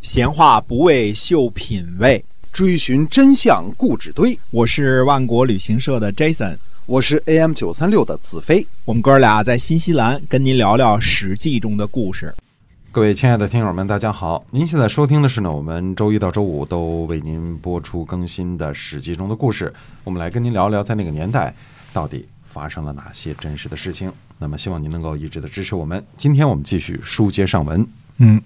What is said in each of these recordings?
闲话不为秀品味，追寻真相故纸堆。我是万国旅行社的 Jason，我是 AM 九三六的子飞。我们哥俩在新西兰跟您聊聊《史记》中的故事。各位亲爱的听友们，大家好！您现在收听的是呢，我们周一到周五都为您播出更新的《史记》中的故事。我们来跟您聊聊，在那个年代到底发生了哪些真实的事情。那么，希望您能够一直的支持我们。今天我们继续书接上文。嗯，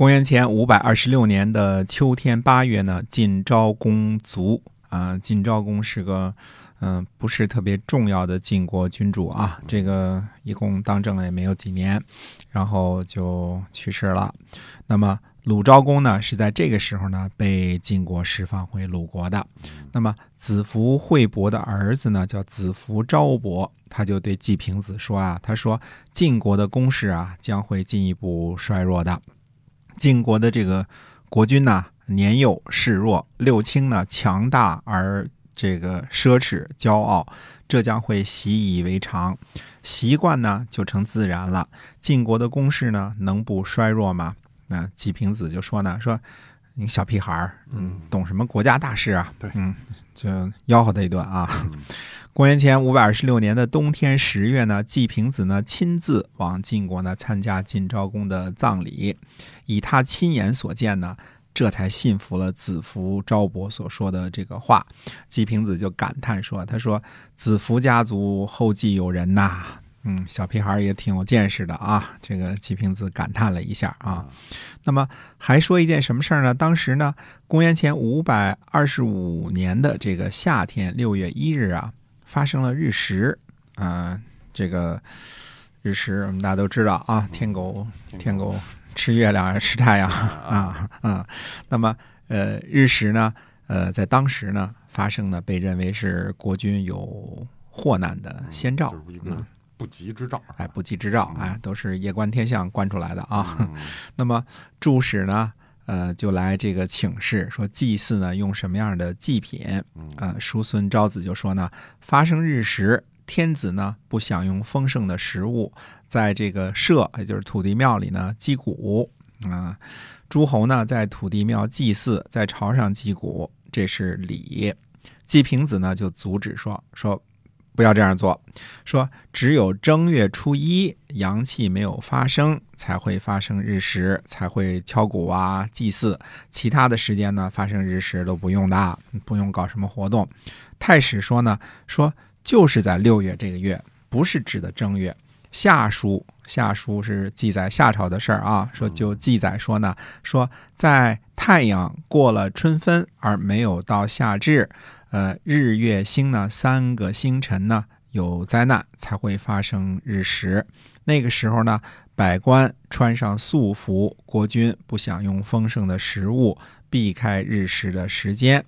公元前五百二十六年的秋天八月呢，晋昭公卒啊。晋昭公是个嗯不是特别重要的晋国君主啊，这个一共当政了也没有几年，然后就去世了。那么鲁昭公呢，是在这个时候呢被晋国释放回鲁国的。那么子服惠伯的儿子呢叫子服昭伯。他就对季平子说啊，他说晋国的攻势啊将会进一步衰弱的。晋国的这个国君呢年幼势弱，六卿呢强大而这个奢侈骄傲，这将会习以为常，习惯呢就成自然了。晋国的攻势呢能不衰弱吗？那季平子就说呢，说你小屁孩儿，嗯，懂什么国家大事啊？对，嗯，就吆喝他一顿啊。公元前五百二十六年的冬天十月呢，季平子呢亲自往晋国呢参加晋昭公的葬礼，以他亲眼所见呢，这才信服了子服昭伯所说的这个话。季平子就感叹说：“他说子服家族后继有人呐，嗯，小屁孩也挺有见识的啊。”这个季平子感叹了一下啊。那么还说一件什么事儿呢？当时呢，公元前五百二十五年的这个夏天六月一日啊。发生了日食，啊，这个日食我们大家都知道啊，天狗天狗。吃月亮吃太阳啊啊，那么呃日食呢，呃在当时呢发生呢，被认为是国君有祸难的先兆，嗯，不吉之兆，哎，不吉之兆，哎，都是夜观天象观出来的啊。那么注史呢？呃，就来这个请示说祭祀呢，用什么样的祭品？呃，叔孙昭子就说呢，发生日食，天子呢不享用丰盛的食物，在这个社，也就是土地庙里呢击鼓啊，诸侯呢在土地庙祭祀，在朝上击鼓，这是礼。季平子呢就阻止说说。不要这样做，说只有正月初一阳气没有发生，才会发生日食，才会敲鼓啊祭祀。其他的时间呢，发生日食都不用的，不用搞什么活动。太史说呢，说就是在六月这个月，不是指的正月。夏书夏书是记载夏朝的事儿啊，说就记载说呢，说在太阳过了春分而没有到夏至。呃，日月星呢，三个星辰呢有灾难才会发生日食。那个时候呢，百官穿上素服，国君不享用丰盛的食物，避开日食的时间。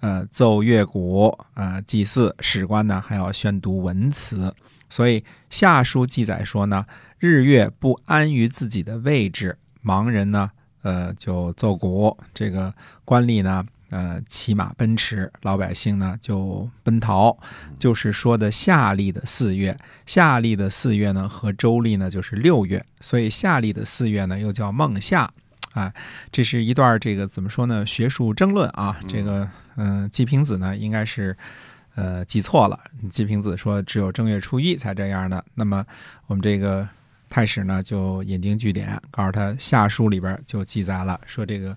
呃，奏乐鼓，呃，祭祀，史官呢还要宣读文辞。所以下书记载说呢，日月不安于自己的位置，盲人呢，呃，就奏鼓；这个官吏呢。呃，骑马奔驰，老百姓呢就奔逃，就是说的夏历的四月。夏历的四月呢和周历呢就是六月，所以夏历的四月呢又叫孟夏。啊，这是一段这个怎么说呢？学术争论啊。这个，嗯，季平子呢应该是呃记错了。季平子说只有正月初一才这样的。那么我们这个太史呢就引经据典，告诉他夏书里边就记载了，说这个。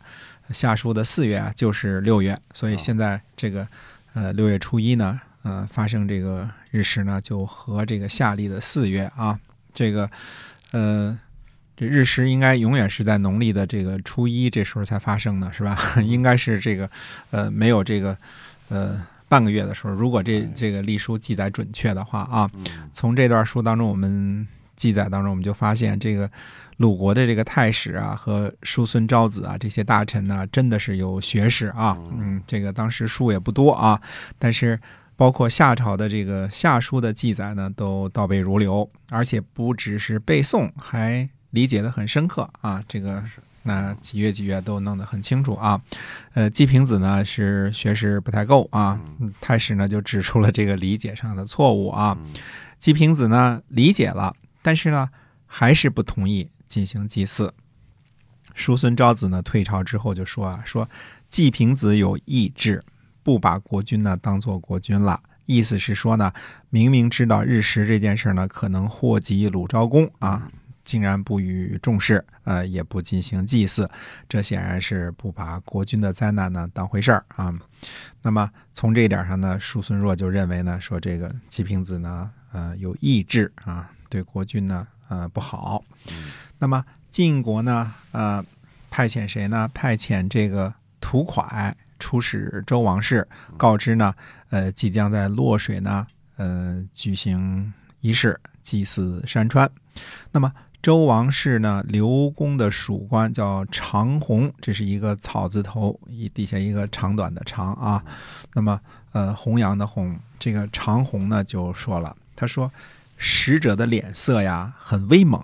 夏书的四月啊，就是六月，所以现在这个，呃，六月初一呢，呃，发生这个日食呢，就和这个夏历的四月啊，这个，呃，这日食应该永远是在农历的这个初一这时候才发生的，是吧？应该是这个，呃，没有这个，呃，半个月的时候，如果这这个历书记载准确的话啊，从这段书当中我们。记载当中，我们就发现这个鲁国的这个太史啊，和叔孙昭子啊这些大臣呢，真的是有学识啊。嗯，这个当时书也不多啊，但是包括夏朝的这个夏书的记载呢，都倒背如流，而且不只是背诵，还理解的很深刻啊。这个那几月几月都弄得很清楚啊。呃，季平子呢是学识不太够啊，太史呢就指出了这个理解上的错误啊。季平子呢理解了。但是呢，还是不同意进行祭祀。叔孙昭子呢退朝之后就说啊，说季平子有意志，不把国君呢当做国君了。意思是说呢，明明知道日食这件事呢可能祸及鲁昭公啊，竟然不予重视，呃，也不进行祭祀，这显然是不把国君的灾难呢当回事儿啊。那么从这一点上呢，叔孙弱就认为呢，说这个季平子呢，呃，有意志啊，对国君呢，呃，不好。那么晋国呢，呃，派遣谁呢？派遣这个屠蒯出使周王室，告知呢，呃，即将在洛水呢，呃，举行仪式祭祀山川。那么周王室呢，刘公的属官叫长虹，这是一个草字头，一底下一个长短的长啊。那么，呃，弘扬的弘，这个长虹呢就说了，他说。使者的脸色呀很威猛，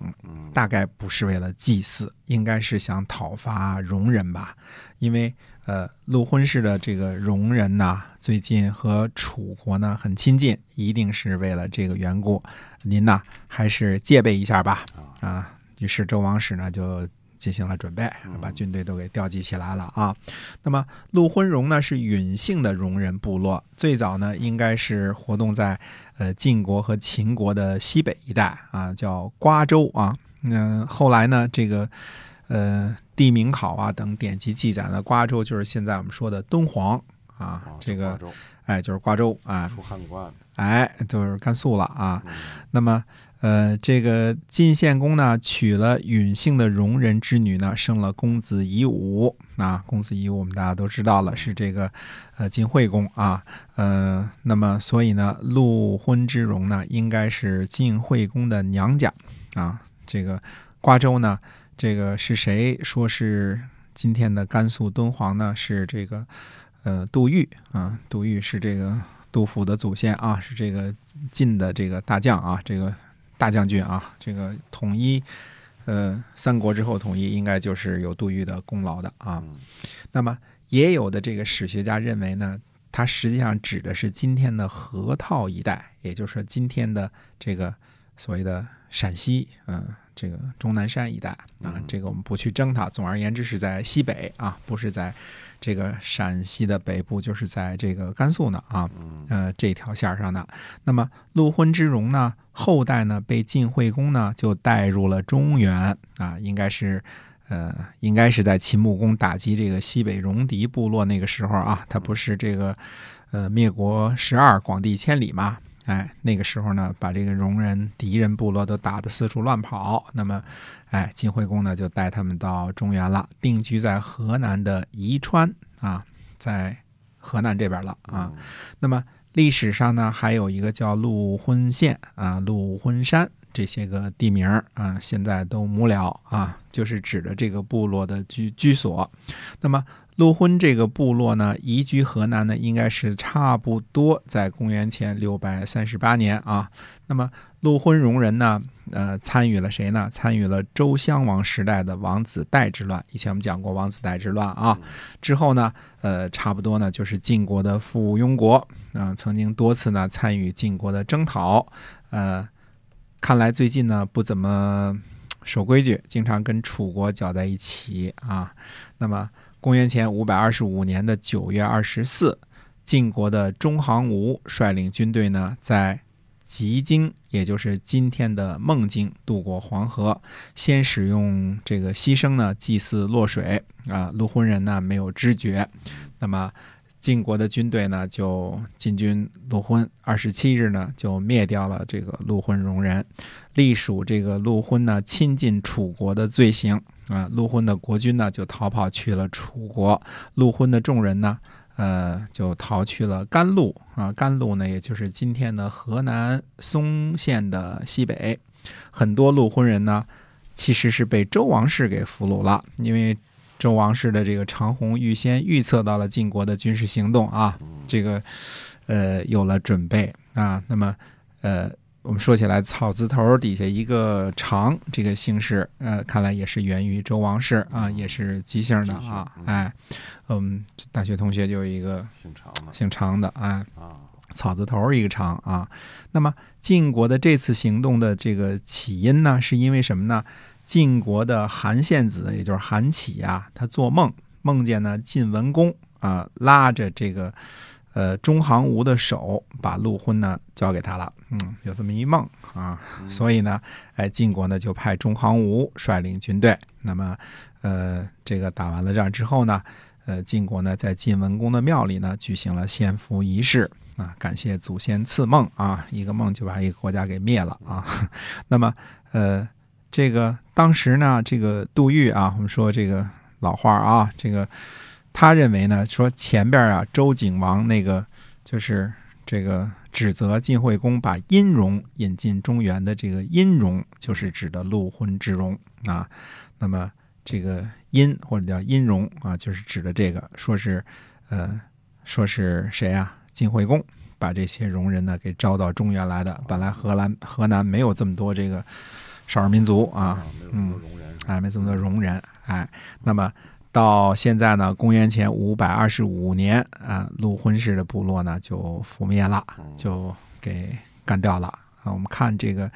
大概不是为了祭祀，应该是想讨伐戎人吧。因为呃，陆昏氏的这个戎人呐，最近和楚国呢很亲近，一定是为了这个缘故。您呐还是戒备一下吧。啊，于是周王室呢就。进行了准备，把军队都给调集起来了啊。那么陆昏荣呢是允姓的戎人部落，最早呢应该是活动在呃晋国和秦国的西北一带啊，叫瓜州啊。那后来呢，这个呃地名考啊等典籍记载呢，瓜州就是现在我们说的敦煌啊，这个哎就是瓜州啊，出汉官，哎就是甘肃了啊。那么。呃，这个晋献公呢，娶了允姓的戎人之女呢，生了公子夷吾啊。公子夷吾我们大家都知道了，是这个呃晋惠公啊。呃，那么所以呢，陆昏之戎呢，应该是晋惠公的娘家啊。这个瓜州呢，这个是谁说是今天的甘肃敦煌呢？是这个呃杜预啊，杜预是这个杜甫的祖先啊，是这个晋的这个大将啊，这个。大将军啊，这个统一，呃，三国之后统一，应该就是有杜预的功劳的啊。那么也有的这个史学家认为呢，它实际上指的是今天的河套一带，也就是说今天的这个所谓的陕西，嗯，这个终南山一带啊。这个我们不去争它。总而言之，是在西北啊，不是在。这个陕西的北部就是在这个甘肃呢啊，呃这条线上的。那么陆昏之戎呢，后代呢被晋惠公呢就带入了中原啊，应该是呃应该是在秦穆公打击这个西北戎狄部落那个时候啊，他不是这个呃灭国十二广地千里嘛。哎，那个时候呢，把这个戎人敌人部落都打得四处乱跑。那么，哎，晋惠公呢就带他们到中原了，定居在河南的宜川啊，在河南这边了啊。那么历史上呢，还有一个叫陆浑县啊、陆浑山这些个地名啊，现在都没了啊，就是指的这个部落的居居所。那么。陆昏这个部落呢，移居河南呢，应该是差不多在公元前六百三十八年啊。那么陆昏戎人呢，呃，参与了谁呢？参与了周襄王时代的王子带之乱。以前我们讲过王子带之乱啊。之后呢，呃，差不多呢就是晋国的附庸国啊，曾经多次呢参与晋国的征讨。呃，看来最近呢不怎么守规矩，经常跟楚国搅在一起啊。那么。公元前五百二十五年的九月二十四，晋国的中行吴率领军队呢，在吉京，也就是今天的孟津，渡过黄河，先使用这个牺牲呢祭祀洛水啊，陆浑人呢没有知觉，那么。晋国的军队呢，就进军陆昏，二十七日呢，就灭掉了这个陆昏戎人，隶属这个陆昏呢亲近楚国的罪行啊。陆昏的国君呢，就逃跑去了楚国，陆昏的众人呢，呃，就逃去了甘露啊。甘露呢，也就是今天的河南嵩县的西北，很多陆昏人呢，其实是被周王室给俘虏了，因为。周王室的这个长虹预先预测到了晋国的军事行动啊，这个呃有了准备啊。那么呃，我们说起来草字头底下一个长这个姓氏，呃，看来也是源于周王室啊，也是姬姓的啊。哎，嗯，大学同学就有一个姓长的，姓长的哎草字头一个长啊。那么晋国的这次行动的这个起因呢，是因为什么呢？晋国的韩献子，也就是韩起啊，他做梦梦见呢晋文公啊拉着这个呃中行吴的手，把陆昏呢交给他了。嗯，有这么一梦啊，所以呢，哎，晋国呢就派中行吴率领军队。那么，呃，这个打完了仗之后呢，呃，晋国呢在晋文公的庙里呢举行了献俘仪式啊，感谢祖先赐梦啊，一个梦就把一个国家给灭了啊。那么，呃。这个当时呢，这个杜预啊，我们说这个老话啊，这个他认为呢，说前边啊，周景王那个就是这个指责晋惠公把殷戎引进中原的这个殷戎，就是指的陆浑之戎啊。那么这个殷或者叫殷戎啊，就是指的这个，说是呃，说是谁啊？晋惠公把这些戎人呢给招到中原来的。本来河南河南没有这么多这个。少数民族啊，嗯，哎，没这么多容忍，哎，那么到现在呢，公元前五百二十五年啊，陆浑氏的部落呢就覆灭了，就给干掉了啊。我们看这个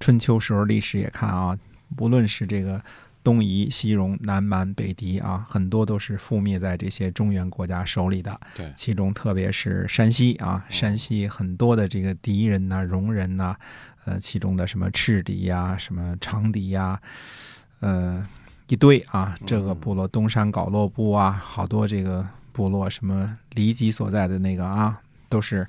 春秋时候历史也看啊，无论是这个东夷、西戎、南蛮、北狄啊，很多都是覆灭在这些中原国家手里的。对，其中特别是山西啊，山西很多的这个狄人呐、戎人呐。呃，其中的什么赤狄呀，什么长狄呀，呃，一堆啊，这个部落东山皋洛部啊，好多这个部落，什么黎吉所在的那个啊，都是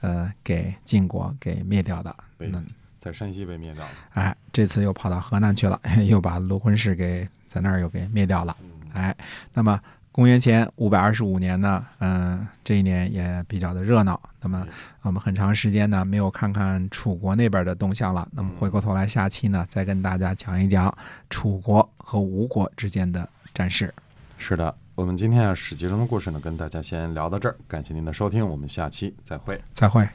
呃给晋国给灭掉的。嗯，在山西被灭掉了。哎，这次又跑到河南去了，又把卢浑氏给在那儿又给灭掉了。哎，那么。公元前五百二十五年呢，嗯，这一年也比较的热闹。那么我们很长时间呢没有看看楚国那边的动向了。那么回过头来，下期呢再跟大家讲一讲楚国和吴国之间的战事。是的，我们今天啊史记中的故事呢跟大家先聊到这儿，感谢您的收听，我们下期再会。再会。